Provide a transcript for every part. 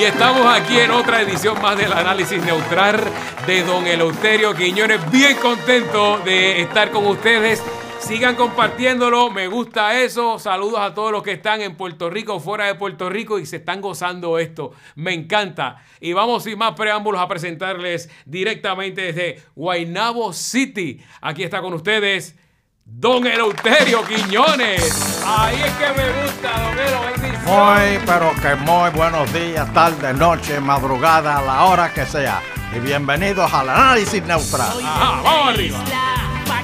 Y estamos aquí en otra edición más del análisis neutral de Don Eleuterio Quiñones. Bien contento de estar con ustedes. Sigan compartiéndolo, me gusta eso. Saludos a todos los que están en Puerto Rico, fuera de Puerto Rico y se están gozando esto. Me encanta. Y vamos sin más preámbulos a presentarles directamente desde Guaynabo City. Aquí está con ustedes Don Eleuterio Quiñones. Ahí es que me gusta, Don Elo. Muy, pero que muy buenos días, tarde, noche, madrugada, a la hora que sea. Y bienvenidos al análisis neutral. Ajá, vamos arriba.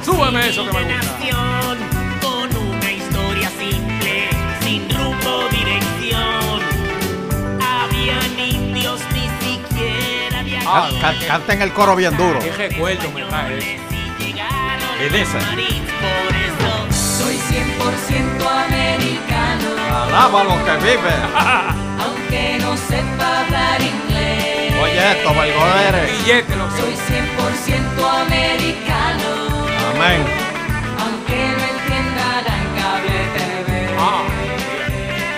Súbeme eso que me gusta. nación con una historia simple, sin rumbo dirección. Habían indios ni siquiera. Ah, Ca- Canten el coro bien duro. Qué recuerdo me trae eso. Por eso Soy 100% americano, Alaba lo que vive. aunque no sepa hablar inglés. Oye esto, Valgodere. Billete, lo que Soy 100% americano, Amén. aunque no entienda la cable TV. Ah,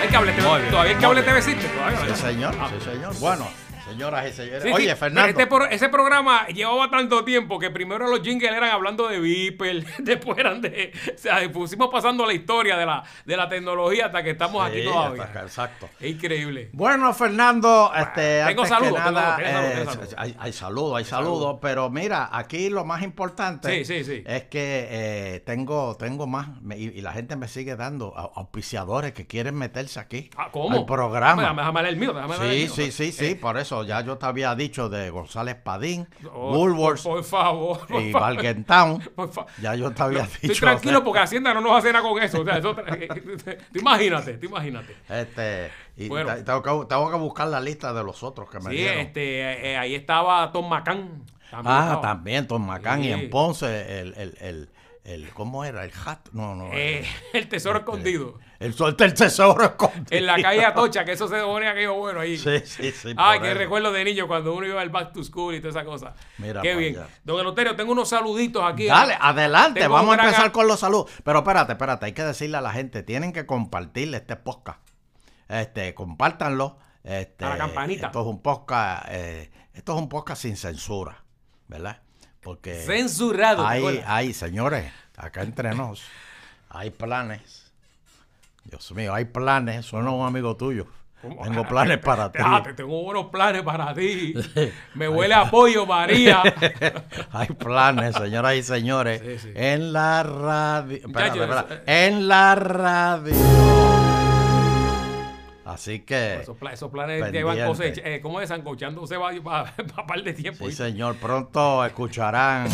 hay cable TV. Todavía el muy cable. TV existe. Sí, señor, Ah. sí, señor. Bueno, señoras y señores. Sí, Oye, sí, Fernando. este pro- ese programa llevaba tanto tiempo que primero los jingles eran hablando de Viper, después eran de. O sea, pusimos pasando la historia de la, de la tecnología hasta que estamos aquí todavía. acá, Exacto. Es increíble. Bueno, Fernando, este, tengo saludos, tengo- tengo eh, saludos. hay, hay saludos, hay saludos, pero mira, aquí lo más importante es que eh, tengo, tengo más, me- y, y la gente me sigue dando au- auspiciadores que quieren meterse aquí Ah, ¿Cómo? al programa. Déjame, déjame leer el mío, déjame el Sí, mío. sí, sí, sí, Eh, por eso ya yo te había dicho de González Padín, oh, Woolworths Por, por favor. por y fa- Ya yo te había Estoy dicho. tranquilo porque Hacienda no nos hace nada con eso. O sea, eso tú imagínate, tú imagínate. Este, y Bueno. te- tengo, que, tengo que buscar la lista de los otros que me Sí, dieron. este, eh, ahí estaba Tom McCann. También Ah, estaba. también, Tom McCann y en Ponce, el, el, el, el, ¿cómo era? El hat, no, no. Eh, el tesoro escondido. El suerte el tesoro escondido. En la calle Atocha, que eso se ponía aquello bueno ahí. Sí, sí, sí. Qué eso. recuerdo de niño cuando uno iba al back to school y toda esa cosa. Mira qué bien. allá. Don Eloterio, tengo unos saluditos aquí. Dale, adelante, Tengo vamos a empezar con los saludos. Pero espérate, espérate, hay que decirle a la gente, tienen que compartirle este podcast. Este, compártanlo. Este, A la campanita. Esto es un podcast, eh, esto es un podcast sin censura, ¿verdad? Porque Censurado. ¿te hay, hay, señores, acá entre nos, hay planes. Dios mío, hay planes. Suena un amigo tuyo. ¿Cómo? Tengo planes para ti. Ah, te tengo buenos planes para ti. Me huele a pollo, María. Hay planes, señoras y señores. Sí, sí. En la radio. Espérate, espérate. En la radio. Así que. Esos, pla- esos planes llevan cosecha. Eh, ¿Cómo es? Sancochándose va para un par de tiempo. Sí, señor. Pronto escucharán.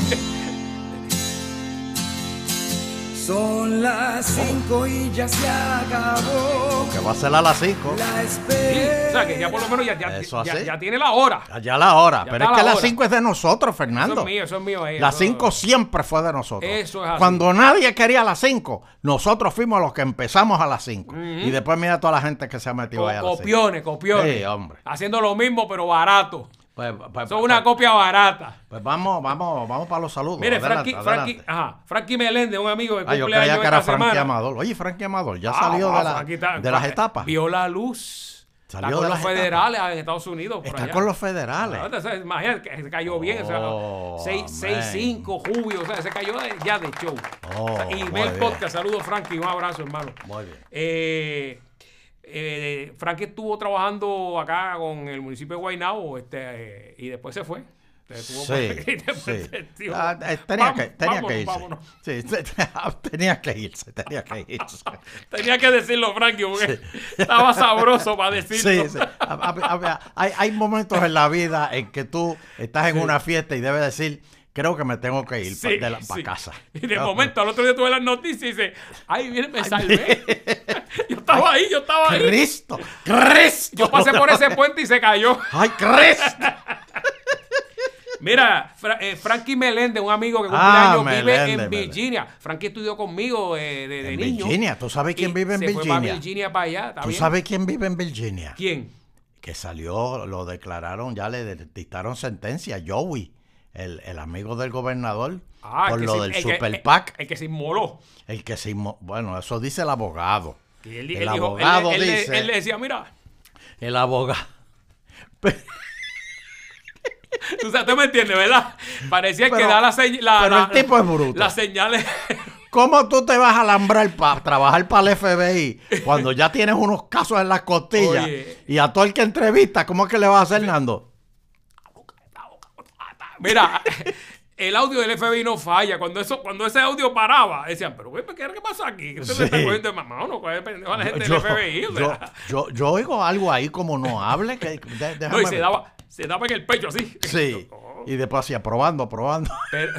Son las cinco y ya se acabó Que va a ser a las 5. la Sí, espera. o sea, que ya por lo menos ya, ya, Eso ya- ya tiene la hora. Allá la hora. Ya Pero es que la las hora. 5 es de nosotros, Eso Fernando. es mío, eso es mío. eh, Las eso- 5 siempre fue de nosotros. Eso es así. Cuando nadie quería las 5, nosotros fuimos los que empezamos a las 5. Y después mira toda la gente que se ha metido Co- ahí a las 5. copiones, copiones. Sí, hombre. Haciendo lo mismo, pero barato. Pues, pues, Son pues, una copia barata. pues vamos, vamos, vamos para los saludos. Mire, Adelante, Frankie, Frankie, adelante. ajá, Frankie Meléndez, un amigo de Ah, yo cumpleaños creía que era Frankie. Amador. Oye, Frankie Amador, ya Ah, salió de, ah, la- Frankie está- de las etapas. Vio la luz. Salió está con de los etapas. federales en Estados Unidos. por Está allá. con los federales. Ah, o sea, Imagínate que se cayó bien. o sea, Oh, 6-5, Jubio. O sea, se cayó de- ya de show. Oh, O sea, y ve el podcast. Saludos, Frankie. Un abrazo, hermano. Muy bien. Eh, eh, Frankie estuvo trabajando acá con el municipio de Guaynabo este, eh, y después se fue. Ah, tenía "Vamos, que, tenía vámonos, que irse. vámonos". Sí, tenía que irse, tenía que irse. Tenía que decirlo, Frankie, porque estaba sabroso para decirlo. Sí, sí. A- a- a ver, hay, hay momentos en la vida en que tú estás en una fiesta y debes decir, creo que me tengo que ir Sí, para sí. casa. Y de momento, al otro día tuve las noticias y dice, ay, viene, me salvé. yo estaba ahí, yo estaba ahí. Cristo, Cristo. Yo pasé por ese puente y se cayó. Ay, Cristo. Mira, Fra- eh, Frankie Meléndez, un amigo que Ah, cumpleaños vive en. Virginia. Frankie estudió conmigo eh, de, de En niño. Virginia, ¿tú sabes quién vive en se Fue para Virginia? Virginia para allá, ¿está ¿Tú bien? sabes quién vive en Virginia? ¿Quién? Que salió, lo declararon, ya le dictaron sentencia. Joey, el, el amigo del gobernador, Ah, por que lo se- del el que- Super el- PAC. El que se inmoló. El que se inmo- bueno, eso dice el abogado. Y él, el él dijo- él- abogado él dice, él le decía, mira, el abogado, Tú, sabes, tú me entiendes, ¿verdad? Parecía que Pero- da la señal. pero el tipo es bruto. Las señales. ¿Cómo tú te vas a alambrar para trabajar para el FBI cuando ya tienes unos casos en las costillas Oye. y a todo el que entrevista, ¿cómo es que le vas a hacer, Nando? Mira, el audio del FBI no falla. Cuando eso, cuando ese audio paraba, decían, pero güey, ¿qué, qué pasa aquí? ¿Qué Sí. me está cogiendo de mamá? No, pendejo a la gente Yo, del FBI. o yo, sea. yo- yo oigo algo ahí como no hable. Que, de- no, y se daba, se daba en el pecho así. Sí. Y después hacía probando, probando. pero-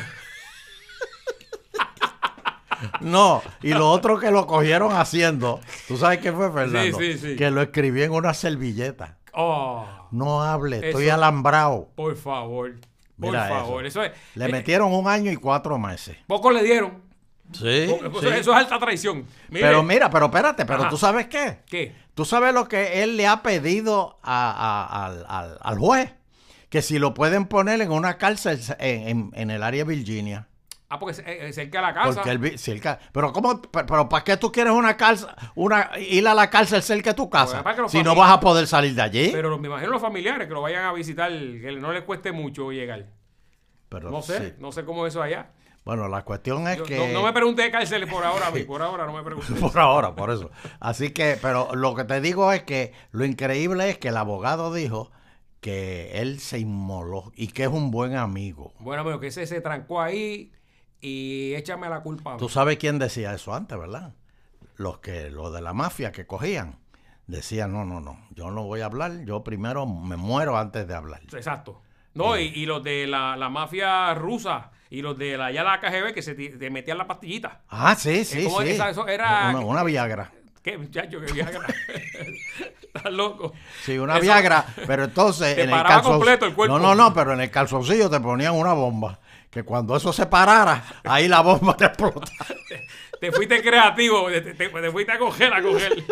No, y lo otro que lo cogieron haciendo, ¿tú sabes qué fue, Fernando? sí, sí. Que lo escribí en una servilleta. oh, No hable, estoy alambrado. por favor. Por Mira favor. eso. Eso, es. Le eh, metieron un año y cuatro meses. Pocos le dieron. Sí. Eso, eso es alta traición. Mire, Pero mira, pero espérate, pero Ajá. tú sabes qué? ¿Qué? Tú sabes lo que él le ha pedido a- al- al juez. Que si lo pueden poner en una cárcel en, en- en el área de Virginia. Ah, porque es, cerca de la casa. Porque él, pero cómo, pero, pero ¿para qué tú quieres una cárcel, una, ir a la cárcel cerca de tu casa? Pues, los Si no vas a poder salir de allí. Pero me imagino los familiares que lo vayan a visitar, que no les cueste mucho llegar. Pero No sé, sí. no sé cómo es eso allá. Bueno, la cuestión es Yo- que... no, no me pregunte de cárceles por ahora, por ahora no me pregunte. Por ahora, por eso. Así que, pero lo que te digo es que lo increíble es que el abogado dijo que él se inmoló y que es un buen amigo. Bueno, amigo, que ese se trancó ahí y échame la culpa. Tú sabes quién decía eso antes, ¿verdad? Los que, los de la mafia que cogían, decían, no, no, no, yo no voy a hablar, yo primero me muero antes de hablar. Exacto. No, y, y los de la, la mafia rusa y los de la, ya la KGB que se te metían la pastillita. Ah, sí, sí, ¿Cómo sí. esa- eso era- Una, una Viagra. ¿Qué, muchacho? ¿Qué Viagra? Estás loco. Sí, una Eso- Viagra, pero entonces Te en el calzon- completo el cuerpo. No, no, no, pero en el calzoncillo te ponían una bomba. Que cuando eso se parara, ahí la bomba te explota. Te fuiste creativo, te, te- te fuiste a coger, a coger.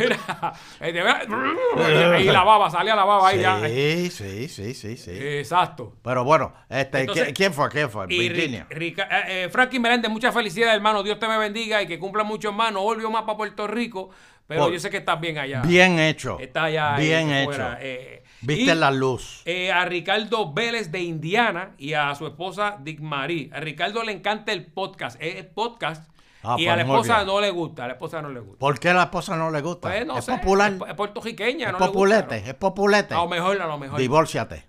Mira, eh, ahí la baba, salía la baba ahí ya. Sí, sí, sí, sí, sí. Exacto. Pero bueno, este, Entonces- ¿quién- ¿quién fue? ¿Quién fue? Y Virginia. Ri- Rica- eh, eh, Frankie Meléndez, mucha felicidad, hermano. Dios te me bendiga y que cumpla mucho más. No volvió más para Puerto Rico, pero Por- yo sé que estás bien allá. Bien hecho. Está allá. Bien hecho. fuera. Eh, Viste y, la luz. eh, a Ricardo Vélez de Indiana y a su esposa Dick Marie. A Ricardo le encanta el podcast. Es podcast. Ah, y pues a la esposa no le gusta. A la esposa no le gusta. ¿Por qué a la esposa no le gusta? Pues no es sé, popular. Es, es puertorriqueña. Es no le gusta, populete, ¿no? es populete. A lo mejor, a lo mejor. Divórciate.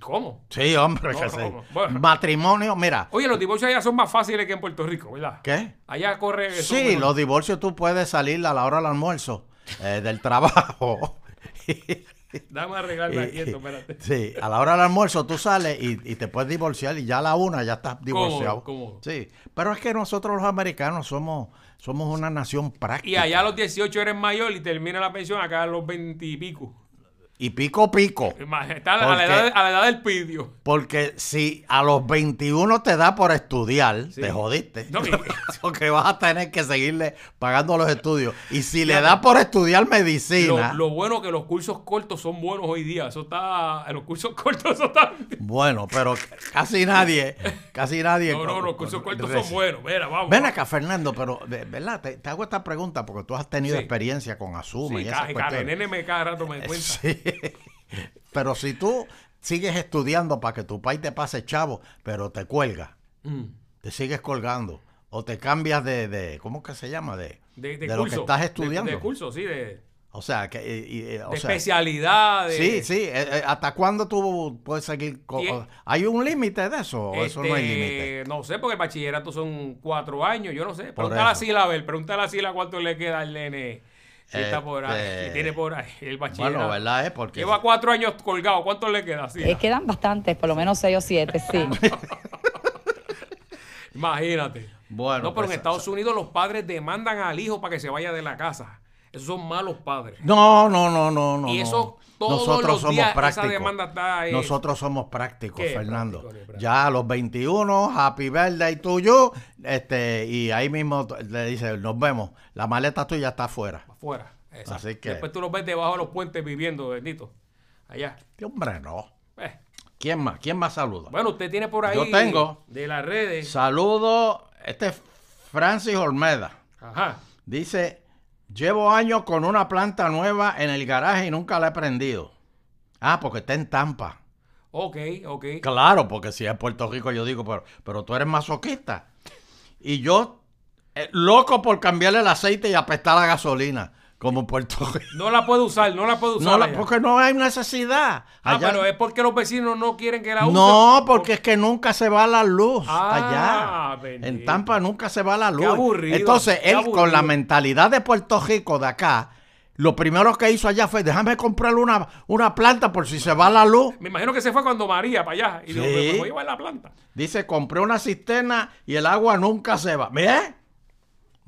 ¿Cómo? Sí, hombre, No, que sí. Bueno. Matrimonio, mira. Oye, los divorcios allá son más fáciles que en Puerto Rico, ¿verdad? ¿Qué? Allá corre. eso Sí, los divorcios tú puedes salir a la hora del almuerzo eh, del trabajo. Dame arreglarme aquí esto, espérate. sí, a la hora del almuerzo tú sales y, y te puedes divorciar y ya a la una ya estás divorciado. cómodo. Sí, pero es que nosotros los americanos somos, somos una nación práctica. Y allá a los 18 eres mayor y termina la pensión acá a los 20 y pico. Y pico pico. Está a la, edad, a la edad del pidio. Porque si a los 21 te da por estudiar, Sí. te jodiste. No, Porque vas a tener que seguirle pagando los estudios. Y si le da por estudiar Lo, medicina, lo bueno que los cursos cortos son buenos hoy día. Eso está. En los cursos cortos eso está. bueno, pero casi nadie, casi nadie. No, no, con- los cursos con- cortos son buenos. Mira, vamos. Ven acá, Fernando, pero, ¿verdad? Te, te hago esta pregunta porque tú has tenido Sí. experiencia con Asuma Sí, y ca- esas ca- cuestiones. nene me cada rato me cuenta. Sí. Pero si tú sigues estudiando para que tu país te pase chavo, pero te cuelga, Mm. te sigues colgando, o te cambias de, de ¿cómo que se llama? De, De, de de lo curso. que estás estudiando. De, curso, sí, de, O sea, que, y- y- o de sea, especialidad. Sí, sí. eh, eh, ¿Hasta cuándo tú puedes seguir? ¿Hay un límite de eso? ¿O eso no hay Este, límite? No sé, porque el bachillerato son cuatro años, yo no sé. Pregúntale a. Sila, a ver, pregúntale a Sila cuánto le queda al nene. Si está por ahí, Este, si tiene por ahí el bachillerato. Bueno, ¿verdad? Es porque Lleva cuatro años colgado, ¿cuánto le queda? Sila? Eh, quedan bastantes, por lo menos seis o siete, sí. Imagínate. Bueno, no, pero pues, en Estados Unidos los padres demandan al hijo para que se vaya de la casa. Esos son malos padres. No, no, no, no, no. Y eso todos Nosotros los somos días esa prácticos. demanda está ahí. Nosotros somos prácticos, ¿Qué Fernando. práctico? Ya a los 21, happy birthday to you, este, y ahí mismo le dice, nos vemos, la maleta tuya está afuera. Afuera. Exacto. Así que- Después tú los ves debajo de los puentes viviendo, bendito. Allá. ¿Qué hombre, no. Eh. ¿Quién más? ¿Quién más saluda? Bueno, usted tiene por ahí. Yo tengo. De las redes. Saludo, este es Francis Olmeda. Ajá. Dice, llevo años con una planta nueva en el garaje y nunca la he prendido. Ah, porque está en Tampa. Ok, ok. Claro, porque si es Puerto Rico, yo digo, pero, pero tú eres masoquista. Y yo, eh, loco por cambiarle el aceite y apestar la gasolina, como Puerto Rico. No la puede usar, no la puede usar. No, la- porque no hay necesidad. Ah, Allá- pero es porque los vecinos no quieren que la usen. no, porque es que nunca se va la luz Ah, allá. bendito. En Tampa nunca se va la luz. aburrido, Entonces, qué él aburrido. con la mentalidad de Puerto Rico de acá, lo primero que hizo allá fue, déjame comprarle una, una planta por si se va la luz. Me imagino que se fue cuando María para allá. Y dijo, Sí. me voy a llevar la planta. Dice, compré una cisterna y el agua nunca se va. Mira,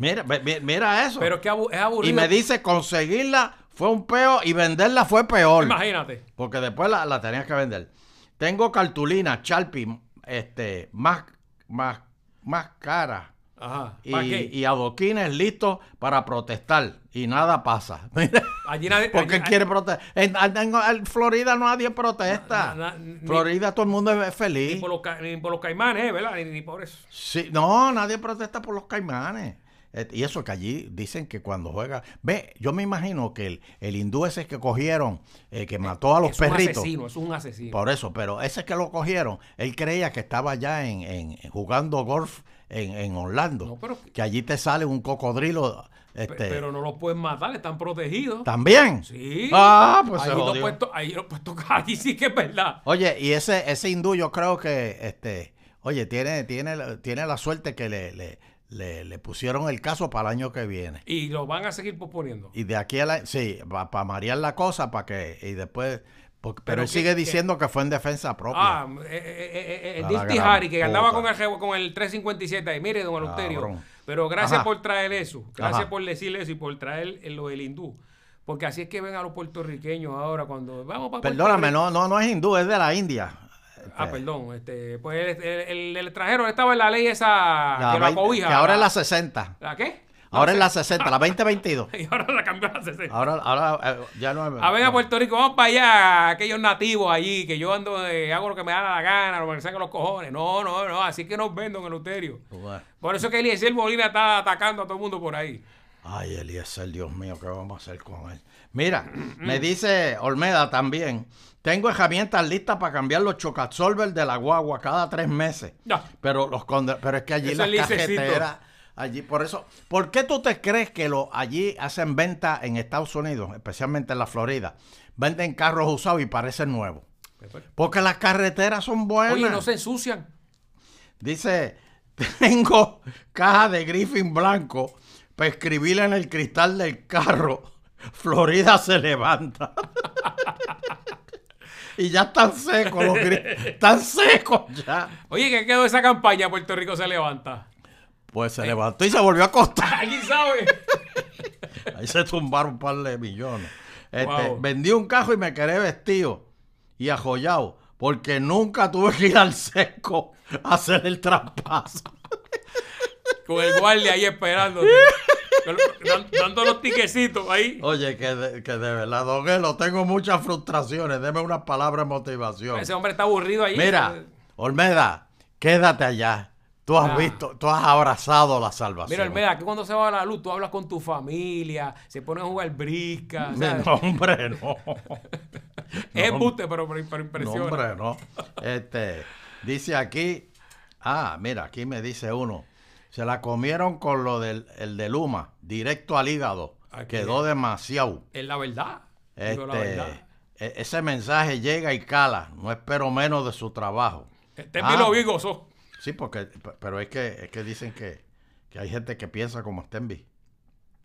mira, mira eso. Pero es que es aburrido. y me dice, conseguirla fue un peo y venderla fue peor. Imagínate. Porque después la, la tenías que vender. Tengo cartulina, Sharpie, este, más, más, más cara. Ajá. Y, y adoquines listos para protestar. Y nada pasa. Allí nadie. ¿Por qué allí- quiere protestar? En, en- en Florida nadie protesta. Na- na- ni- Florida todo el mundo es Ni feliz. por, los, ni por los caimanes. ¿verdad? Ni, ni por eso. Sí, no, nadie protesta por los caimanes. Eh, Y eso que allí dicen que cuando juega... Ve, yo me imagino que el, el hindú ese que cogieron, eh, que mató a los es perritos... un asesino, es un asesino. Por eso, pero ese que lo cogieron, él creía que estaba allá en, en- jugando golf en, en Orlando. No, pero- Que allí te sale un cocodrilo. Este, Pero no los pueden matar, están protegidos. ¿También? Sí. Ah, pues ahí lo puesto, ahí lo puesto, allí sí que es verdad. Oye, y ese, ese hindú yo creo que, este, oye, tiene, tiene, tiene la suerte que le, le, le, le pusieron el caso para el año que viene. Y lo van a seguir posponiendo. Y de aquí a la, sí, para marear la cosa, para que, y después, porque- pero, Pero él que- sigue diciendo que fue en defensa propia. Ah, eh, eh, eh, eh, Harry que andaba con el, con el 357 ahí. Mire, don Eleuterio. Cabrón. Pero gracias Ajá. por traer eso. Gracias Ajá. por decir eso y por traer lo del hindú. Porque así es que ven a los puertorriqueños ahora cuando vamos para Perdóname, no, no, no es hindú, es de la India. Ah, Este, perdón. Este, pues el, el, el- el extranjero estaba en la ley esa la que lo 20 acobija. que ahora es la 60. ¿La qué? Ahora es la sé. 60, la 2022. Y ahora la cambió a la 60. Ahora, ahora eh, ya no es. A ver a. Puerto Rico, vamos para allá, aquellos nativos allí, que yo ando, de- hago lo que me da la gana, lo que me los cojones. No, no, no, así que nos venden el Euterio. Bueno. Por eso es que Eliezer Molina está atacando a todo el mundo por ahí. Ay, Eliezer, Dios mío, ¿qué vamos a hacer con él? Mira, me dice Olmeda también. Tengo herramientas listas para cambiar los chocabsorbers de la guagua cada tres meses. Pero los pero es que allí las cajeteras, allí, por eso, ¿por qué tú te crees que lo, allí hacen venta en Estados Unidos, especialmente en la Florida? Venden carros usados y parecen nuevos. Porque las carreteras son buenas. Oye, no se ensucian. Dice, tengo caja de Griffin blanco para escribirle en el cristal del carro. Florida se levanta. y ya están secos los Están secos ya. Oye, ¿qué quedó esa campaña? Puerto Rico se levanta. Pues se levantó y se volvió a acostar. ¿Alguien sabe? Ahí se tumbaron un par de millones. Este, Wow. Vendí un cajo y me quedé vestido y ajollado. Porque nunca tuve que ir al seco a hacer el traspaso. Con el guardia ahí esperándote. Dando los tiquecitos ahí. Oye, que de, que de verdad, Don Elo, tengo muchas frustraciones. Deme unas palabras de motivación. Ese hombre está aburrido ahí. Mira, Olmeda, quédate allá. Tú has Ah. visto, tú has abrazado la salvación. Mira, Almeda, que cuando se va la luz, tú hablas con tu familia, se ponen a jugar brisca. No, hombre, no. es no, embuste, pero, pero, pero No, impresiona. hombre, no. Este, dice aquí, ah, mira, aquí me dice uno, se la comieron con lo del el de Luma, directo al hígado. Aquí. Quedó demasiado. Es la verdad. Digo la Este, verdad. e- ese mensaje llega y cala. No espero menos de su trabajo. Este Ah. lo vi gozó. Sí, porque, pero es que, es que dicen que, que hay gente que piensa como Stenby.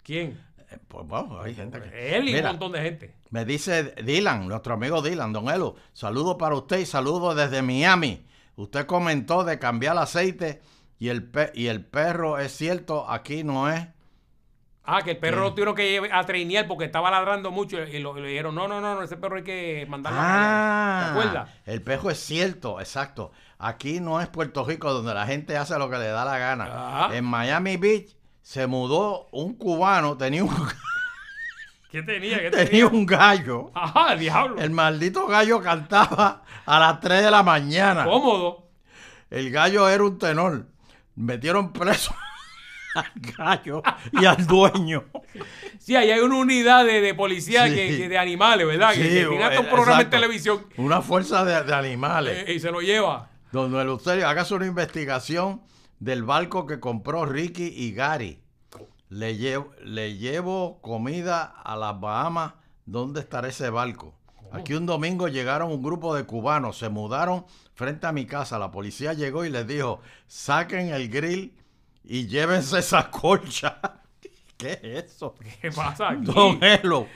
¿Quién? Eh, Pues bueno, hay gente que... Él y Mira, un montón de gente. Me dice Dylan, nuestro amigo Dylan, don Elo, saludo para usted y saludo desde Miami. Usted comentó de cambiar aceite y el, pe- y el perro, es cierto, aquí no es. Ah, que el perro lo tuvieron que llevar a treinear porque estaba ladrando mucho y lo, y le dijeron, no, no, no, no, ese perro hay que mandarlo a Ah, callar". ¿Te acuerdas? el perro es cierto, exacto. Aquí no es Puerto Rico donde la gente hace lo que le da la gana. Ajá. En Miami Beach se mudó un cubano, tenía un, ¿Qué tenía? ¿Qué tenía tenía? un gallo. Ajá, diablo. El maldito gallo cantaba a las 3 de la mañana. Cómodo. El gallo era un tenor. Metieron preso. al gallo y al dueño. Sí, ahí hay una unidad de, de policía Sí. que, que de animales, ¿verdad? que, Sí, que tiene hasta un eh, programa en televisión Una fuerza de, de animales. eh, y se lo lleva. Donde el usted hágase una investigación del barco que compró Ricky y Gary. Le llevo, le llevo comida a las Bahamas. ¿Dónde estará ese barco? Aquí un domingo llegaron un grupo de cubanos, se mudaron frente a mi casa. La policía llegó y les dijo, saquen el grill y llévense esa colcha. ¿Qué es eso? ¿Qué pasa aquí? Don Elo,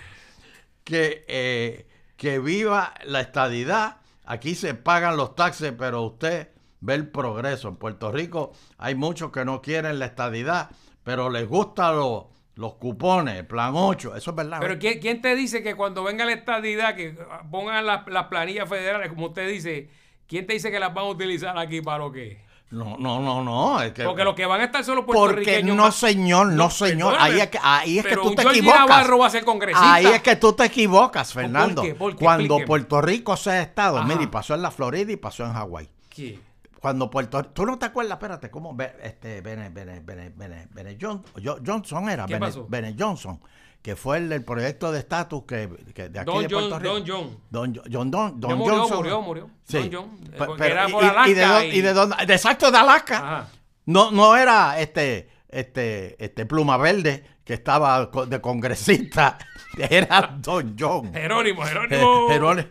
que, eh, que viva la estadidad. Aquí se pagan los taxes, pero usted ve el progreso. En Puerto Rico hay muchos que no quieren la estadidad, pero les gustan los, los cupones, plan 8. Eso es verdad. Pero ¿eh? ¿quién, quién te dice que cuando venga la estadidad, que pongan las, las planillas federales, como usted dice, ¿quién te dice que las van a utilizar aquí para lo que? No, no, no, no. Es que, Porque los que van a estar solo porque puertorriqueños. no, más- señor, no, señor. Ahí es que, ahí es que tú te equivocas. Navarro va a ser congresista. Ahí es que tú te equivocas, Fernando. qué? ¿Por qué? Cuando Explíqueme. Puerto Rico sea estado, Ajá. mire, pasó en la Florida y pasó en Hawái. ¿Qué? cuando Puerto tú no te acuerdas, espérate, cómo este Bene, Bene, Bene, Bene, Bene John- Jo- Johnson era, ¿Qué Bene, pasó? Bene Johnson, que fue el del proyecto de estatus que, que de aquí Don de Puerto John, Rico. Don John. Don, Jo- John, Don, Don murió, Johnson. murió, murió. Sí. Don John, pero- era por y- Alaska y de dónde, y- y de exacto de Alaska. Ajá. No, no era este, este, este Pluma Verde que estaba de congresista, era Don John. Jerónimo, Je- Jerónimo. Jerónimo,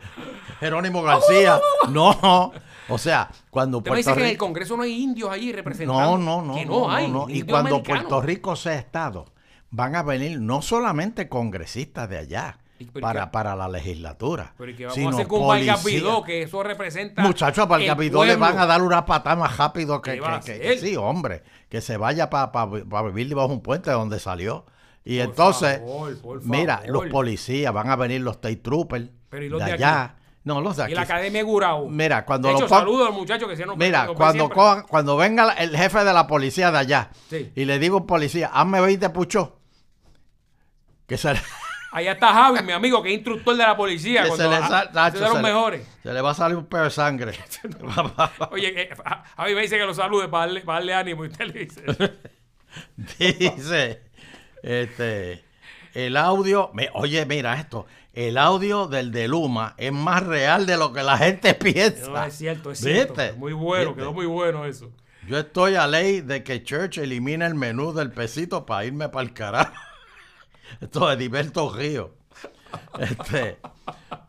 Jerónimo García. No, o sea, cuando Puerto dice que en el. Congreso no hay indios allí representando. No, no, no. Que no, hay. no. Y cuando americanos. Puerto Rico sea Estado, van a venir no solamente congresistas de allá ¿Y para, para la legislatura, Pero ¿y qué vamos sino a hacer con. Vidó? Que eso representa. Muchachos, el Capitol le van a dar una patada más rápido que, ¿Qué va a que- que- que sí, hombre. Que se vaya para vivir debajo de un puente donde salió. Y entonces, favor, mira, los policías, van a venir los State Troopers Pero ¿y los de de allá. No, los de Y aquí. la Academia de Gurao. Mira, cuando de lo hecho, pon- saludo al muchacho que se nos Mira, cuando, cojan- cuando venga el jefe de la policía de allá Sí. y le digo a policía, hazme 20 puchos, que Allá está Javi, mi amigo, que es instructor de la policía. que cuando- se le Nacho, los se le- mejores. se le va a salir un pedo de sangre. Oye, eh, Ja- Javi me dice que lo salude para darle, para darle ánimo. Y usted le dice. Dice, este, el audio, me- oye, mira esto, el audio del de Luma es más real de lo que la gente piensa. No, es cierto, es cierto. Muy bueno, ¿Viste? quedó muy bueno eso. Yo estoy a ley de que Church elimine el menú del pesito para irme para el carajo. Esto es Diverto Río. Este,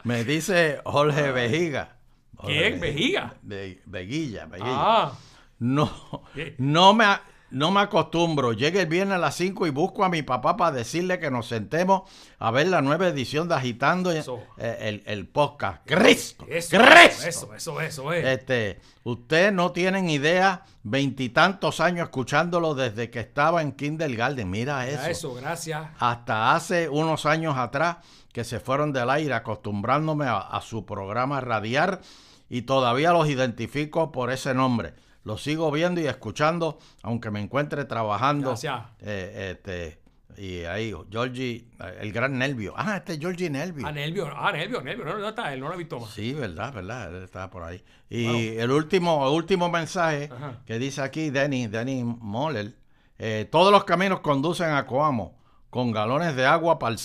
me dice Jorge Vejiga. ¿Quién? Jorge ¿Vejiga? Ve- Veguilla, Veguilla. Ah, No, ¿Qué? no me, a- no me acostumbro. Llega el viernes a las 5 y busco a mi papá para decirle que nos sentemos a ver la nueva edición de Agitando Eso. eh, el, el podcast. ¡Cristo! eso, ¡Cristo! eso, eso, eso es. Este, usted no tienen idea, veintitantos años escuchándolo desde que estaba en kindergarten. Mira eso. Ya eso, gracias. Hasta hace unos años atrás que se fueron del aire acostumbrándome a, a su programa radiar y todavía los identifico por ese nombre. Los sigo viendo y escuchando, aunque me encuentre trabajando. Gracias. Eh, este, y ahí, Georgie, eh, el gran Nervio. Ah, este es Georgie Nervio. Ah, Nervio, ah, Nervio, Nervio. No, no está él, no lo he visto más. Sí, verdad, verdad, él estaba por ahí. Y el último, el último mensaje Ajá. que dice aquí Denny, Denny Moller, eh, todos los caminos conducen a Coamo con galones de agua para,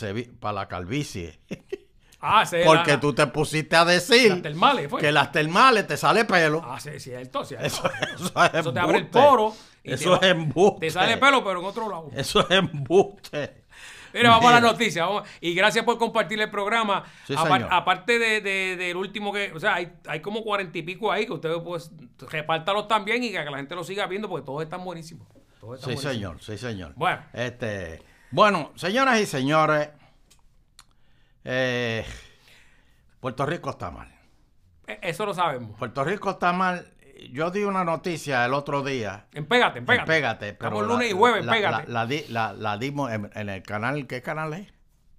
la calvicie. Ah, Porque la- tú te pusiste a decir las termales, fue. que las termales te sale pelo. Ah, sí, cierto, cierto. Eso, eso es Eso te abre el poro. y te Eso va- es embuste. Te sale pelo, pero en otro lado. Eso es embuste. Mira, vamos a la noticia. vamos- y gracias por compartir el programa. Sí, Apar- señor. aparte de, de- del último que. O sea, hay, hay como cuarenta y pico ahí que ustedes, pues, repártalos también y que la gente lo siga viendo porque todos están buenísimos. Todos están Sí, buenísimos. señor, sí, señor. Bueno. Este, bueno, señoras y señores, eh, Puerto Rico está mal. E- Eso lo sabemos. Puerto Rico está mal. Yo di una noticia el otro día. Empégate, empégate. Pégate, pero Estamos la- lunes y jueves, la, pégate. La, la di- la- la dimos en, en el canal. ¿Qué canal es?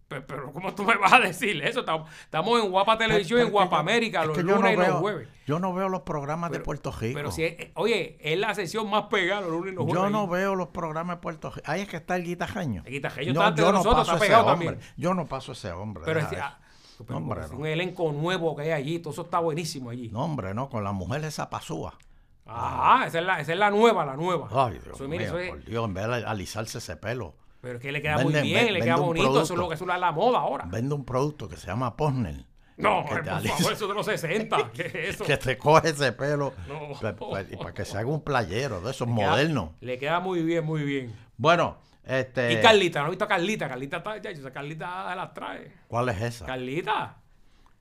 Pero, pero, ¿cómo tú me vas a decir eso? Estamos, en Guapa Televisión en Guapa América los lunes no y los jueves. Yo no veo los programas de Puerto Rico. Pero si, es- eh, oye, es la sesión más pegada los lunes y los jueves. yo no veo los programas de Puerto Rico. Ahí es que está el guitajaño. El guitajeño está antes de nosotros, está pegado hombre. también. Yo no paso ese hombre. Pero es, ah, pero hombre, es no. un elenco nuevo que hay allí. Todo eso está buenísimo allí. No, hombre, no, con la mujer esa pasúa. Ajá, esa es la, esa es la nueva, la nueva. Ay, Dios mío, es- por Dios, en vez de alisarse ese pelo, pero es que le queda muy bien, le queda bonito. Eso es producto. lo que es la moda ahora. vende un producto que se llama Posner. No, que por favor, eso de los 60. ¿Qué es eso? que te coge ese pelo No. pa- pa- y para que se haga un playero de esos modernos. Le queda muy bien, muy bien. Bueno, este. Y Carlita, ¿no has visto a Carlita? Carlita está, ya, esa Carlita las trae. ¿Cuál es esa? Carlita,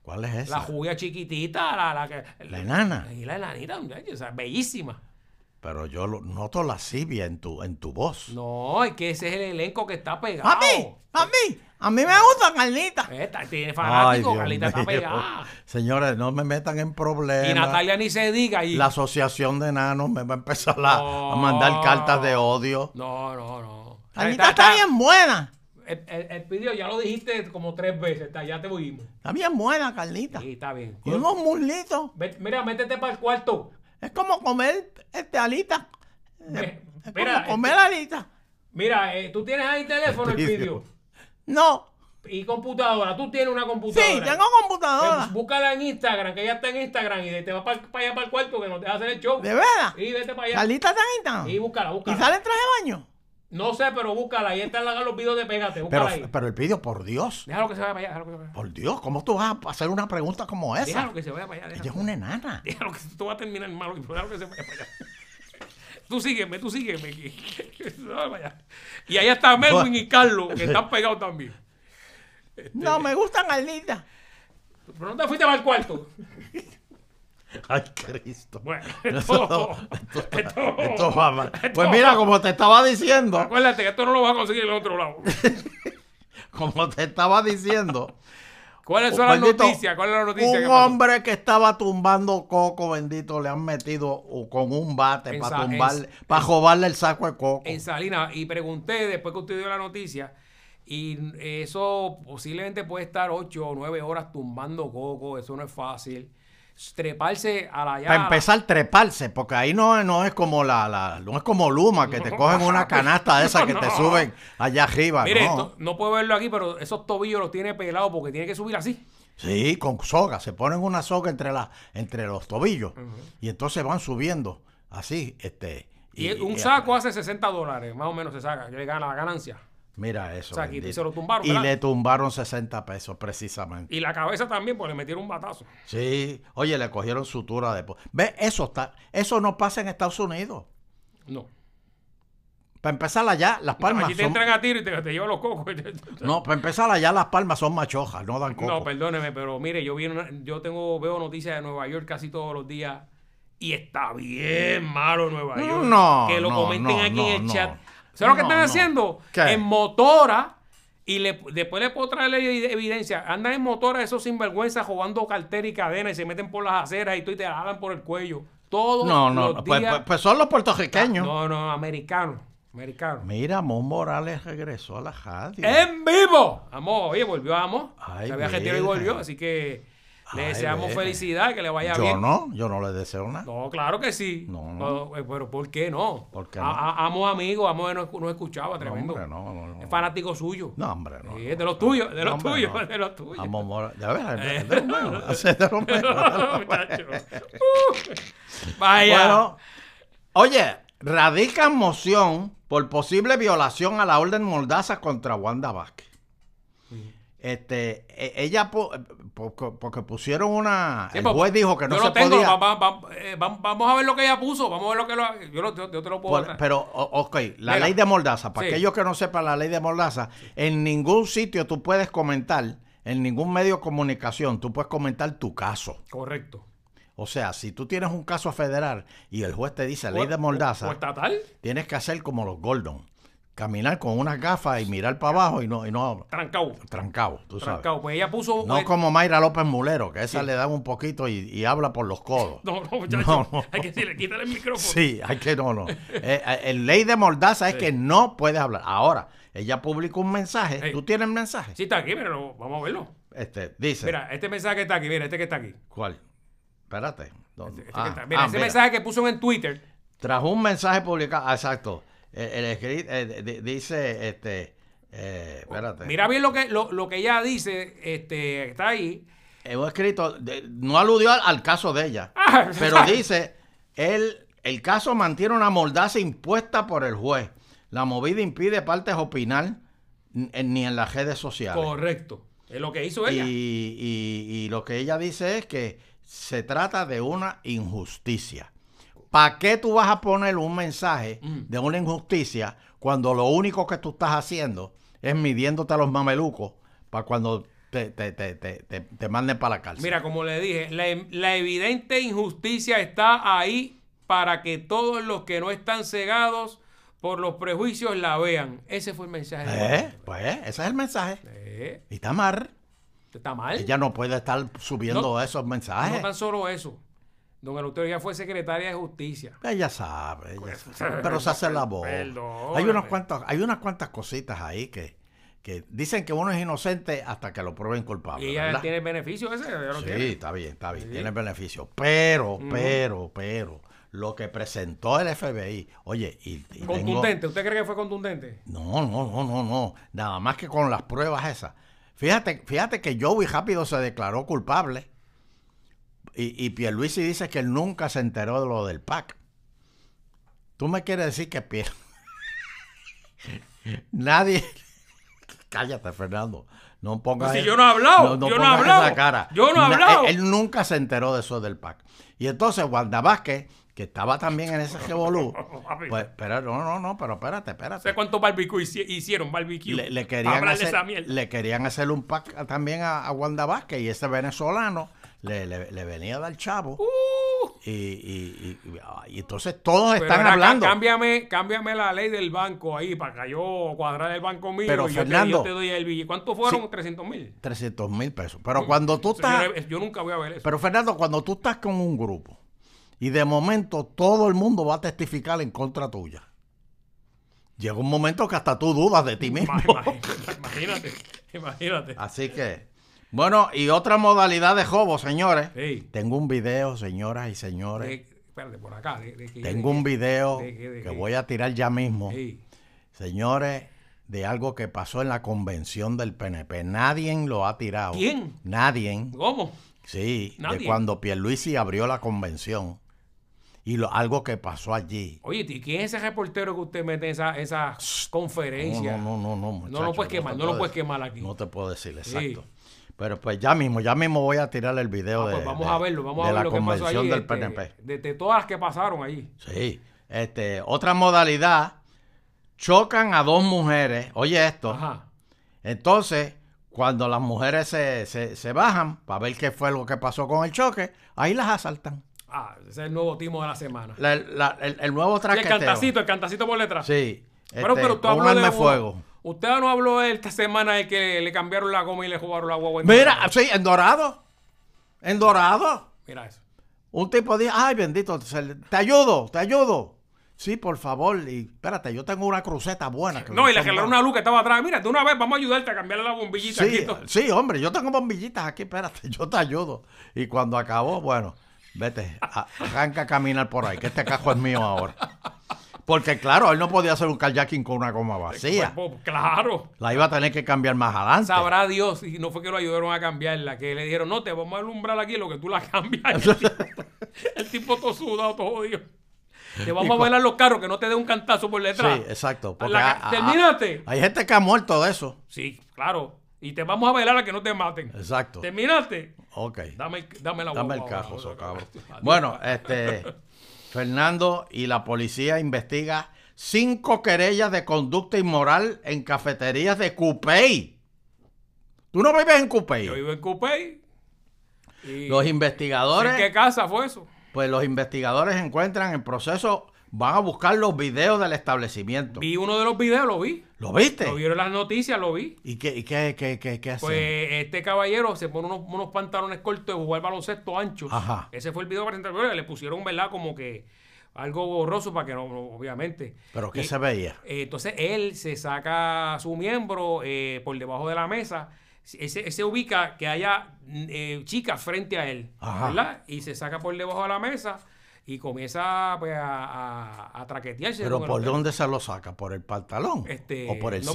¿Cuál es esa? la jubia chiquitita, la, la que. La enana. Y la enanita, o sea, bellísima. Pero yo lo- noto lascivia en tu, en tu voz. No, es que ese es el elenco que está pegado. A mí, a mí, a mí me gusta Carlita. Esta, tiene Ay, fanático, Dios Carlita está pegada. Señores, no me metan en problemas. Y Natalia ni se diga. Y... La asociación de enanos me va a empezar a, a mandar cartas de odio. No, no, no. Carlita está bien buena. El, el- el video ya lo dijiste como tres veces, está, ya te oímos. Está bien buena, Carlita. Sí, está bien. Y unos muslitos. Mira, métete para el cuarto. Es como comer este alita. Ve- Es mira, como comer alita. Mira, eh, tú tienes ahí teléfono, el Video. video. No. Y computadora. Tú tienes una Sí, computadora. tengo computadora. Eh, Búscala en Instagram, que ella está en Instagram y te va para, allá para el cuarto que nos deja hacer el show. ¿De verdad? Y vete para allá. Carlita está en Instagram. Y búscala, ¿Y búscala. sale en traje de baño? No sé, pero búscala. Ahí están los videos de Pégate. Búscala Pero, ahí. pero el vídeo, por Dios. Déjalo que se vaya para allá. Déjalo que se vaya, Por Dios, ¿cómo tú vas a hacer una pregunta como esa? déjalo que se vaya para allá. Ella Déjalo, es una enana. déjalo que tú vas a terminar malo. Déjalo que se vaya para allá. Tú sígueme, tú sígueme. Y allá está Melvin y Carlos, que están pegados también. No, me gusta Carlita. Pero no te fuiste para el cuarto. Ay, Cristo. Bueno, Esto- esto, esto- esto- esto va mal. Pues mira, como te estaba diciendo, Acuérdate que esto no lo vas a conseguir en el otro lado. como te estaba diciendo, ¿Cuáles son las noticias? ¿Cuál es la noticia? un que hombre que estaba tumbando coco, bendito, le han metido uh, con un bate para tumbarle, para robarle el saco de coco. En Salinas. Y pregunté después que usted dio la noticia. Y eso posiblemente puede estar 8 o 9 horas tumbando coco. Eso no es fácil. Treparse a la Para empezar, treparse, porque ahí no, no es como la, la- no es como Luma, que te cogen una canasta de esa que te suben allá arriba. Mire, no. no puedo verlo aquí, pero esos tobillos los tiene pelados porque tiene que subir así. Sí, con soga. Se ponen una soga entre, la, entre los tobillos. Y entonces van subiendo así. este Y, un saco hace 60 dólares, más o menos se saca, que le gana la ganancia. Mira eso. O sea, aquí bendito. se lo tumbaron, Y ¿verdad? le tumbaron 60 pesos precisamente. Y la cabeza también, pues le metieron un batazo. Sí. Oye, le cogieron sutura después. Ve, eso está, eso no pasa en Estados Unidos. No. Para empezar allá, las palmas Aquí te son... entran a tiro y te, te llevan los cocos. No, para empezar allá las palmas son machojas, no dan coco. No, perdóneme, pero mire, yo vi una- yo tengo veo noticias de Nueva York casi todos los días y está bien malo Nueva York. No, que lo no, comenten no, aquí no, en el no. chat. ¿Sabes lo que están no. haciendo? ¿Qué? En motora y le- después le puedo traer evidencia. Andan en motora esos sinvergüenzas jugando cartera y cadena y se meten por las aceras y tú y te jalan por el cuello. Todos No, no, los pues, días. pues- pues son los puertorriqueños. No, no, americanos. Americanos. Mira, Mon Morales regresó a la radio. ¡En vivo! Amo, oye, volvió Amo. Se había retirado y volvió, así que le deseamos felicidad, que le vaya Yo bien. no, yo no le deseo nada. No, claro que sí. No, no. eh, Pero ¿por qué no? ¿Por qué no? a- amo amigo, amo no, no escuchaba, tremendo. hombre, no. Es fanático suyo. No, hombre, no. Sí, es de los tuyos, de los tuyos, de los tuyos. A Mon Morales. De veras, es de los míos. De los míos. Uh. Vaya. Bueno, oye, radican moción por posible violación a la orden Mordaza contra Wanda Vázquez. Este, e- ella, pu- porque, pusieron una. Sí, el juez dijo que no yo se lo tengo, podía. va- va- va- eh, va- vamos a ver lo que ella puso, vamos a ver lo que lo, yo, lo- yo- te lo puedo Por- pero, ok, la Mira. ley de Mordaza, para Sí. aquellos que no sepan la ley de Mordaza, en ningún sitio tú puedes comentar, en ningún medio de comunicación, tú puedes comentar tu caso. Correcto. O sea, si tú tienes un caso federal y el juez te dice ley de Mordaza, O, o estatal, tienes que hacer como los Gordon, caminar con unas gafas y mirar para abajo y no, y no trancado. trancado, tú sabes. Trancado. Pues ella puso. No eh, como Mayra López Mulero, que esa le dan un poquito y, y habla por los codos. No, no, muchacho. No, no. Hay que decirle, quítale el micrófono. Sí, hay que no, no. Eh, eh, el ley de Mordaza es que no puedes hablar. Ahora, ella publicó un mensaje. Hey. ¿Tú tienes el mensaje? Sí, está aquí, pero vamos a verlo. Este, dice. Mira, este mensaje que está aquí, mira, este que está aquí. ¿Cuál? Espérate. ¿Dónde? Este que Ah, está- mira, ah, ese mira. mensaje que puso en Twitter. Tras un mensaje publicado, ah, exacto. El, escrit- eh, di- dice, este, eh, espérate. Mira bien lo que, lo, lo que ella dice, este, está ahí. Hemos escrito, de- no aludió al, al caso de ella, Ah, pero dice, él, el caso mantiene una mordaza impuesta por el juez. La movida impide partes opinar ni en las redes sociales. Correcto. Es lo que hizo Y, ella. y- y lo que ella dice es que se trata de una injusticia. ¿Para qué tú vas a poner un mensaje Mm. de una injusticia cuando lo único que tú estás haciendo es midiéndote a los mamelucos para cuando te, te, te, te, te- te manden para la cárcel? Mira, como le dije, la, la evidente injusticia está ahí para que todos los que no están cegados por los prejuicios la vean. Ese fue el mensaje. de Eh, pues ese es el mensaje. Eh, Y está mal. está mal. Ella no puede estar subiendo No, esos no mensajes. tan solo eso. Don Eleuterio ya fue secretaria de justicia. Ella sabe, ella Pues, sabe, pero se hace la voz. Perdóname. Hay unas cuantas, hay unas cuantas cositas ahí que, que dicen que uno es inocente hasta que lo prueben culpable. Y ella ¿verdad? tiene beneficio ese. Sí, tiene. está bien, está bien, Sí. tiene beneficio. Pero, pero, pero, lo que presentó el FBI, oye, y, y tengo- Contundente. ¿Usted cree que fue contundente? no, no, no, no, no. Nada más que con las pruebas esas. Fíjate, fíjate que Joey rápido se declaró culpable. Y, y Pierluisi dice que él nunca se enteró de lo del PAC. Tú me quieres decir que Pier... Nadie... Cállate, Fernando. No pongas... Pues si yo no he hablado, yo no he hablado. esa cara. Yo no he Na- hablado. Él, él nunca se enteró de eso del PAC. Y entonces Wanda Vázquez, que estaba también en ese revolú, pues, pero no, no, no, pero espérate, espérate. ¿Sé cuántos barbecue hici- hicieron? Barbecue. Le, querían hacer, esa le querían hacer un pack a- también a, a Wanda Vázquez y ese venezolano le, le- le venía a dar chavo. y, y- y- y entonces todos Uh. Pero están acá, hablando. Cámbiame, cámbiame la ley del banco ahí para que yo cuadrar el banco mío Pero, y yo te- Fernando, yo te, doy el billete. ¿Cuántos fueron? Sí. 300 mil. 300 mil pesos. Pero cuando tú estás... Yo nunca voy a ver eso. Pero Fernando, cuando tú estás con un grupo y de momento todo el mundo va a testificar en contra tuya, llega un momento que hasta tú dudas de ti mismo. Imagínate, imagínate. Así que, bueno, y otra modalidad de jobo, señores. Sí. Tengo un video, señoras y señores. De- espérate, por acá. de- de Tengo de un video de que- de voy a tirar ya mismo. Sí. Señores, de algo que pasó en la convención del PNP. Nadie lo ha tirado. ¿Quién? Nadie. ¿Cómo? Sí, de Nadie. cuando Pierluisi abrió la convención. Y lo, algo que pasó allí. Oye, ¿y quién es ese reportero que usted mete en esa, esa conferencia? No, no, no, no, no. No lo muchacho, puedes quemar, no lo puedes quemar aquí. No te puedo decir, Sí. Pero pues ya mismo, ya mismo voy a tirar el video Ah, de, pues vamos de- a verlo, vamos de a ver la lo que pasó convención allí. del este, PNP. De, de todas las que pasaron allí. Sí. Este, otra modalidad, chocan a dos mujeres. Oye esto. Ajá. Entonces, cuando las mujeres se, se, se bajan para ver qué fue lo que pasó con el choque, ahí las asaltan. Ah, ese es el nuevo timo de la semana. La- la- el, el nuevo Sí, el traqueteo. cantacito, el cantacito por detrás. Sí. Pero, este, pero con un habló de arma de fuego. Usted no habló esta semana de que le cambiaron la goma y le jugaron la guagua. en Mira, Dorado? sí, en Dorado. En Dorado. Mira eso. Un tipo dice, ay, bendito, te ayudo, te ayudo. Sí, por favor. Y espérate, yo tengo una cruceta buena. que No, y le buenas. una luz que estaba atrás. Mira, de una vez vamos a ayudarte a cambiarle la bombillita aquí. Sí, todo. sí, hombre, yo tengo bombillitas aquí, espérate, yo te ayudo. Y cuando acabó, bueno, vete, arranca a caminar por ahí, que este cajo es mío ahora. Porque claro, él no podía hacer un kayaking con una goma vacía. Pues, pues, claro. La iba a tener que cambiar más adelante. Sabrá Dios y no fue que lo ayudaron a cambiarla, que le dijeron, no, te vamos a alumbrar aquí lo que tú la cambias. el tipo todo sudado, todo jodido. Te vamos a bailar los carros, que no te dé un cantazo por detrás. Sí, exacto. La- a-. Hay gente que ha muerto de eso. Sí, claro. Y te vamos a bailar a que no te maten. Exacto. ¿Terminaste? Ok. Dame, dame la Dame el cajo. Adiós. Bueno, este, Fernando y la policía investiga cinco querellas de conducta inmoral en cafeterías de Cupey. ¿Tú no vives en Cupey? Yo vivo en Coupey. Y Los ¿En investigadores, qué casa fue eso? pues los investigadores encuentran el proceso, van a buscar los videos del establecimiento. Vi uno de los videos, lo vi. ¿Lo viste? Lo vieron las noticias, lo vi. ¿Y qué, y qué, qué, qué, qué hacen? Pues este caballero se pone unos, unos pantalones cortos de jugar baloncesto anchos. Ajá. Ese fue el video presentador. Le pusieron, ¿verdad? Como que algo borroso para que no, obviamente. ¿Pero qué Y, se veía? eh, entonces él se saca su miembro eh, por debajo de la mesa. Ese, ese ubica que haya eh, chicas frente a él, Ajá. ¿verdad? Y se saca por debajo de la mesa y comienza pues, a, a, a traquetearse. ¿Pero por dónde se lo saca? ¿por el pantalón? este, ¿O por el no?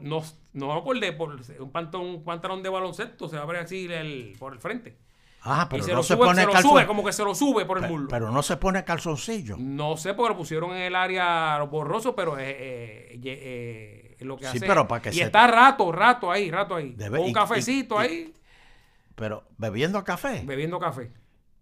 No, no, no, por, de, por un, pantalón, un pantalón de baloncesto, se abre así el, por el frente. Ah, pero y se no lo se sube, pone se lo sube, como que se lo sube por el Pe- muslo. Pero no se pone calzoncillo. no sé porque lo pusieron en el área borroso, pero es eh, eh, eh, lo que Sí, hace. pero para que y se- está rato, rato ahí, rato ahí. Debe- Con un cafecito y- y- ahí, Pero bebiendo café bebiendo café.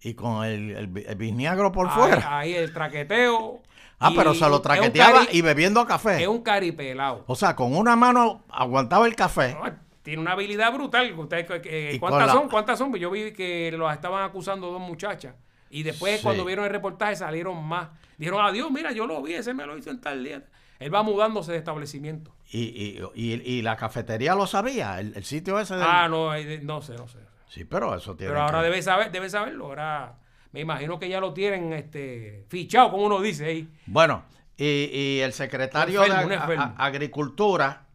Y con el, el, vi- el bisniagro por Ahí- fuera. Ahí, el traqueteo. Ah, pero se lo traqueteaba cari- y bebiendo café. Es un caripelado. O sea, con una mano aguantaba el café. No, Tiene una habilidad brutal. Usted, eh, ¿Cuántas la- son? ¿Cuántas son? Yo vi que los estaban acusando dos muchachas. Y después, Sí. cuando vieron el reportaje, salieron más. Dijeron, adiós, mira, yo lo vi, ese me lo hizo en tal día. Él va mudándose de establecimiento. Y, y, y, y la cafetería lo sabía, el, el sitio ese. del- Ah, no, no sé, no sé. Sí, pero eso tiene. Pero ahora que- debe saber, debe saberlo. Ahora me imagino que ya lo tienen este fichado, como uno dice ahí. Bueno, y, y el secretario enfermo, de Ag-. A- Agricultura,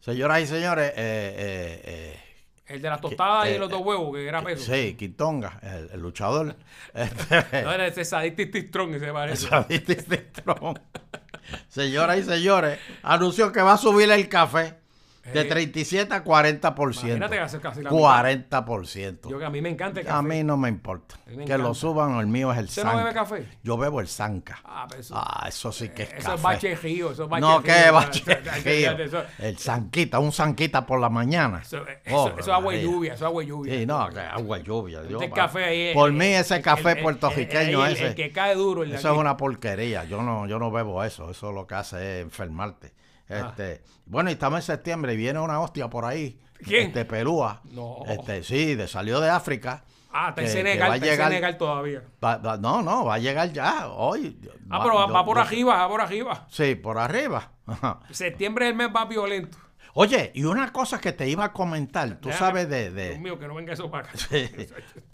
señoras y señores, eh, eh, eh, El de las tostadas eh, y los dos huevos, que era peso. sí, Quintonga, el, el luchador. Este, No, era ese sadistic strong ese parece. Sadistic Strong. Señoras y señores, anunció que va a subir el café de Eh, 37 a 40%. Imagínate que hace casi la 40%. Yo que a mí me encanta el café. A mí no me importa. Me que lo suban, el mío es el ¿Usted no Zanca. bebe café? Yo bebo el Zanca. Ah, pero eso, Ah, eso sí que es eso café. es bache río, eso es bache no, que bache El zanquita, un zanquita por la mañana. Eso, eso- Oh, eso es agua y lluvia, eso es agua y lluvia. Sí, no, que agua y lluvia. yo, Este va. café ahí, por el- mí ese el- café el- el- puertorriqueño el- el- ese. El que cae duro. el de Eso es una porquería. Yo no, yo no bebo eso. Eso lo que hace es enfermarte. Este, Bueno, y estamos en septiembre y viene una hostia por ahí. ¿Quién? Este, Perúa. No. Este, sí, de, salió de África. Ah, está en Senegal, va a está en llegar- Senegal todavía. Va- va- no, no, va a llegar ya hoy. Ah, pero va, yo- va por yo- arriba, va por arriba. Sí, por arriba. Septiembre es el mes más violento. Oye, y una cosa que te iba a comentar, tú Déjame- sabes de... de- Dios mío, que no venga eso para acá. Sí.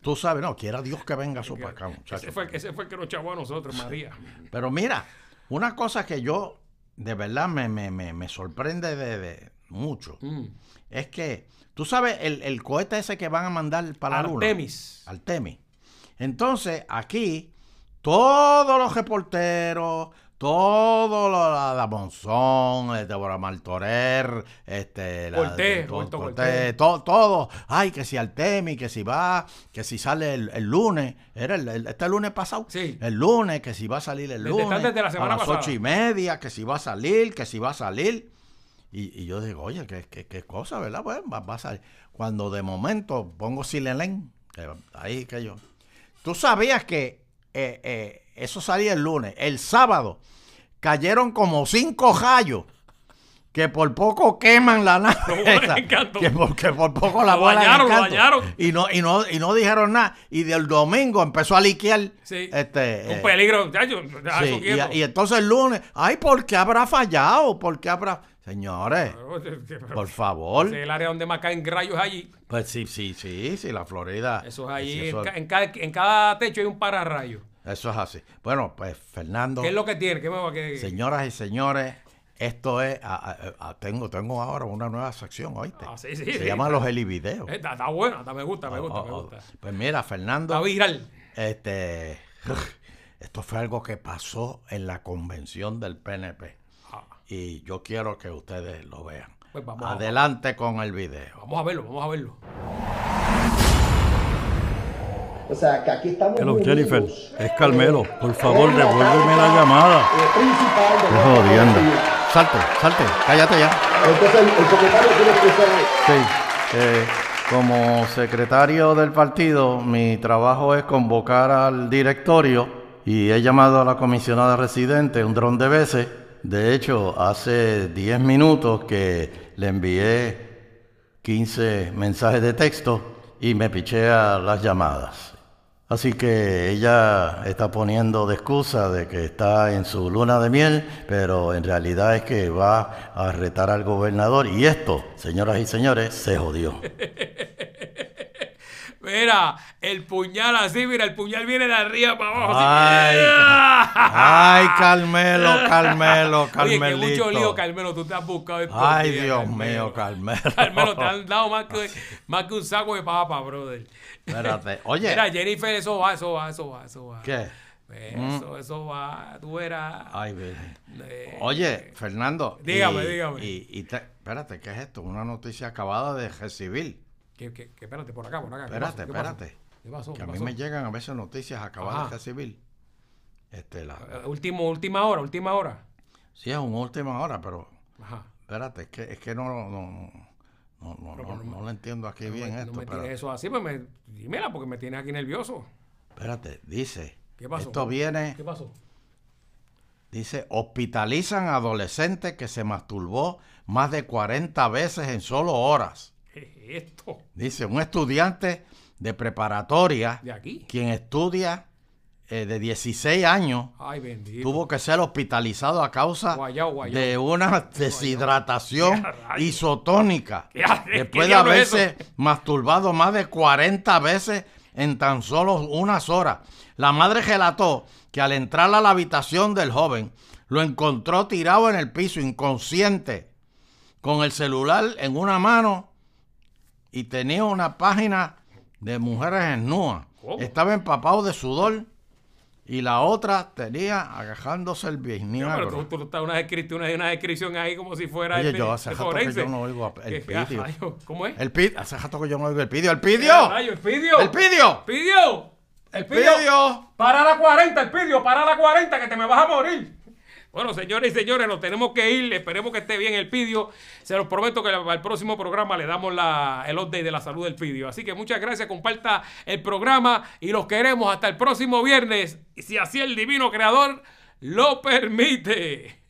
Tú sabes, no, quiera Dios que venga eso para acá, muchacho. Ese fue, ese fue el que nos chavó a nosotros, María. Pero mira, una cosa que yo de verdad me, me, me, me sorprende de, de mucho Mm. es que, tú sabes, el, el cohete ese que van a mandar para la luna. Artemis. Artemis. Entonces, aquí, todos los reporteros, todos los la, la Monzón, Débora Martorer, este, la- Cortés, to- Roberto Cortés, Cortés. to- todo, ay, que si Artemis, que si va, que si sale el, el lunes, era el, el- este lunes pasado, Sí. el lunes, que si va a salir el Desde- lunes, desde la semana a las pasada. ocho y media, que si va a salir, que si va a salir. Y, y yo digo, oye, qué, qué, qué cosa, ¿verdad? Pues va, va a salir. Cuando de momento pongo Silelén, ahí que yo. Tú sabías que eh, eh, eso salía el lunes. El sábado cayeron como cinco rayos que por poco queman la nave. Esa, que, por, que por poco la Lo dañaron, lo canto. dañaron. Y no, y, no, y no dijeron nada. Y del domingo empezó a liquear. Sí. Este, Un eh, peligro, muchacho. deja Sí, y, entonces el lunes, ay, ¿por qué habrá fallado? ¿Por qué habrá...? Señores, por favor. Es el área donde más caen rayos allí. Pues sí, sí, sí, sí, la Florida. Eso es allí. en, cada, en cada techo hay un pararrayo. eso es así. Bueno, pues Fernando, ¿Qué es lo que tiene? ¿Qué me va a que señoras y señores, esto es... a- a- a- tengo, tengo ahora una nueva sección, ¿oíste? Ah, sí, sí, Se sí. llama Los Helivideos. Está, está bueno, está, me gusta, me gusta, Oh, me oh, gusta. Pues mira, Fernando, Está viral. este, esto fue algo que pasó en la convención del PNP. Ah, Y yo quiero que ustedes lo vean. Pues vamos Adelante con el video. vamos a verlo, vamos a verlo. O sea, que aquí estamos Hello, Jennifer. eh, Es Carmelo. Por favor, la devuélveme la llamada. eh, principal de Qué jodiendo. Salte, salte, cállate ya. Entonces, el, el secretario quiere expresar Sí. eh, como secretario del partido, mi trabajo es convocar al directorio y he llamado a la comisionada residente un dron de veces. De hecho, hace 10 minutos que le envié 15 mensajes de texto y me pichea las llamadas. Así que ella está poniendo de excusa de que está en su luna de miel, pero en realidad es que va a retar al gobernador. Y esto, señoras y señores, se jodió. Mira, el puñal así, mira, el puñal viene de arriba para abajo. Ay, así. ay, Carmelo, Carmelo, Oye, que Carmelito. mucho lío, Carmelo, tú te has buscado estos Ay, días, Dios Carmelo. mío, Carmelo. Carmelo, te han dado más que, más que un saco de papa, brother. Espérate. Oye, Mira, Jennifer, eso va, eso va, eso va, eso va. ¿qué? Eso, eso va, tú verás. Ay, Virgen. Eh, Oye, Fernando. Dígame, y- dígame. Y, y te- espérate, ¿qué es esto? Una noticia acabada de recibir. Que, que, que espérate, por acá, por acá. ¿Qué Espérate, pasó? ¿Qué pasó? espérate. ¿Qué pasó? Que ¿Qué a mí pasó? me llegan a veces noticias acabadas Ajá. de recibir. Este, la, Eh, último, última hora, última hora. sí, es una última hora, pero Ajá. espérate, es que, es que no, no, no, no, no, no, no- lo entiendo aquí bien me, esto. no me pero- tires eso así, pues me, dímela porque me tienes aquí nervioso. espérate, dice. ¿Qué pasó? Esto viene, ¿Qué pasó? dice, hospitalizan adolescente que se masturbó más de 40 veces en solo horas. ¿Qué es esto? Dice, un estudiante de preparatoria, ¿De aquí? quien estudia eh, de 16 años, Ay, tuvo que ser hospitalizado a causa Guayao, guayao. de una deshidratación isotónica. ¿Qué hace? ¿Qué Después de es haberse masturbado más de 40 veces en tan solo unas horas. La madre relató que al entrar a la habitación del joven, lo encontró tirado en el piso, inconsciente, con el celular en una mano y tenía una página de mujeres desnudas. ¿Cómo? Estaba empapado de sudor y la otra tenía agajándose el No, bisniagro. pero tú, tú estás una, descripción, una, una descripción ahí como si fuera Oye, el, yo hace el rato que forense. yo no oigo el ¿Qué- qué pidio. ¿Cómo es? El pidio, hace rato que yo no oigo el pidio. ¡El ¿Qué pidio! ¡El pidio! ¡El pidio! ¡Pidio! ¡El pidio! Para la 40, el pidio, para la 40, que te me vas a morir. Bueno, señores y señores, nos tenemos que ir. Esperemos que esté bien el pidio. Se los prometo que al próximo programa le damos el update de la salud del pidio. Así que muchas gracias, comparta el programa y los queremos hasta el próximo viernes. Y si así el divino creador lo permite.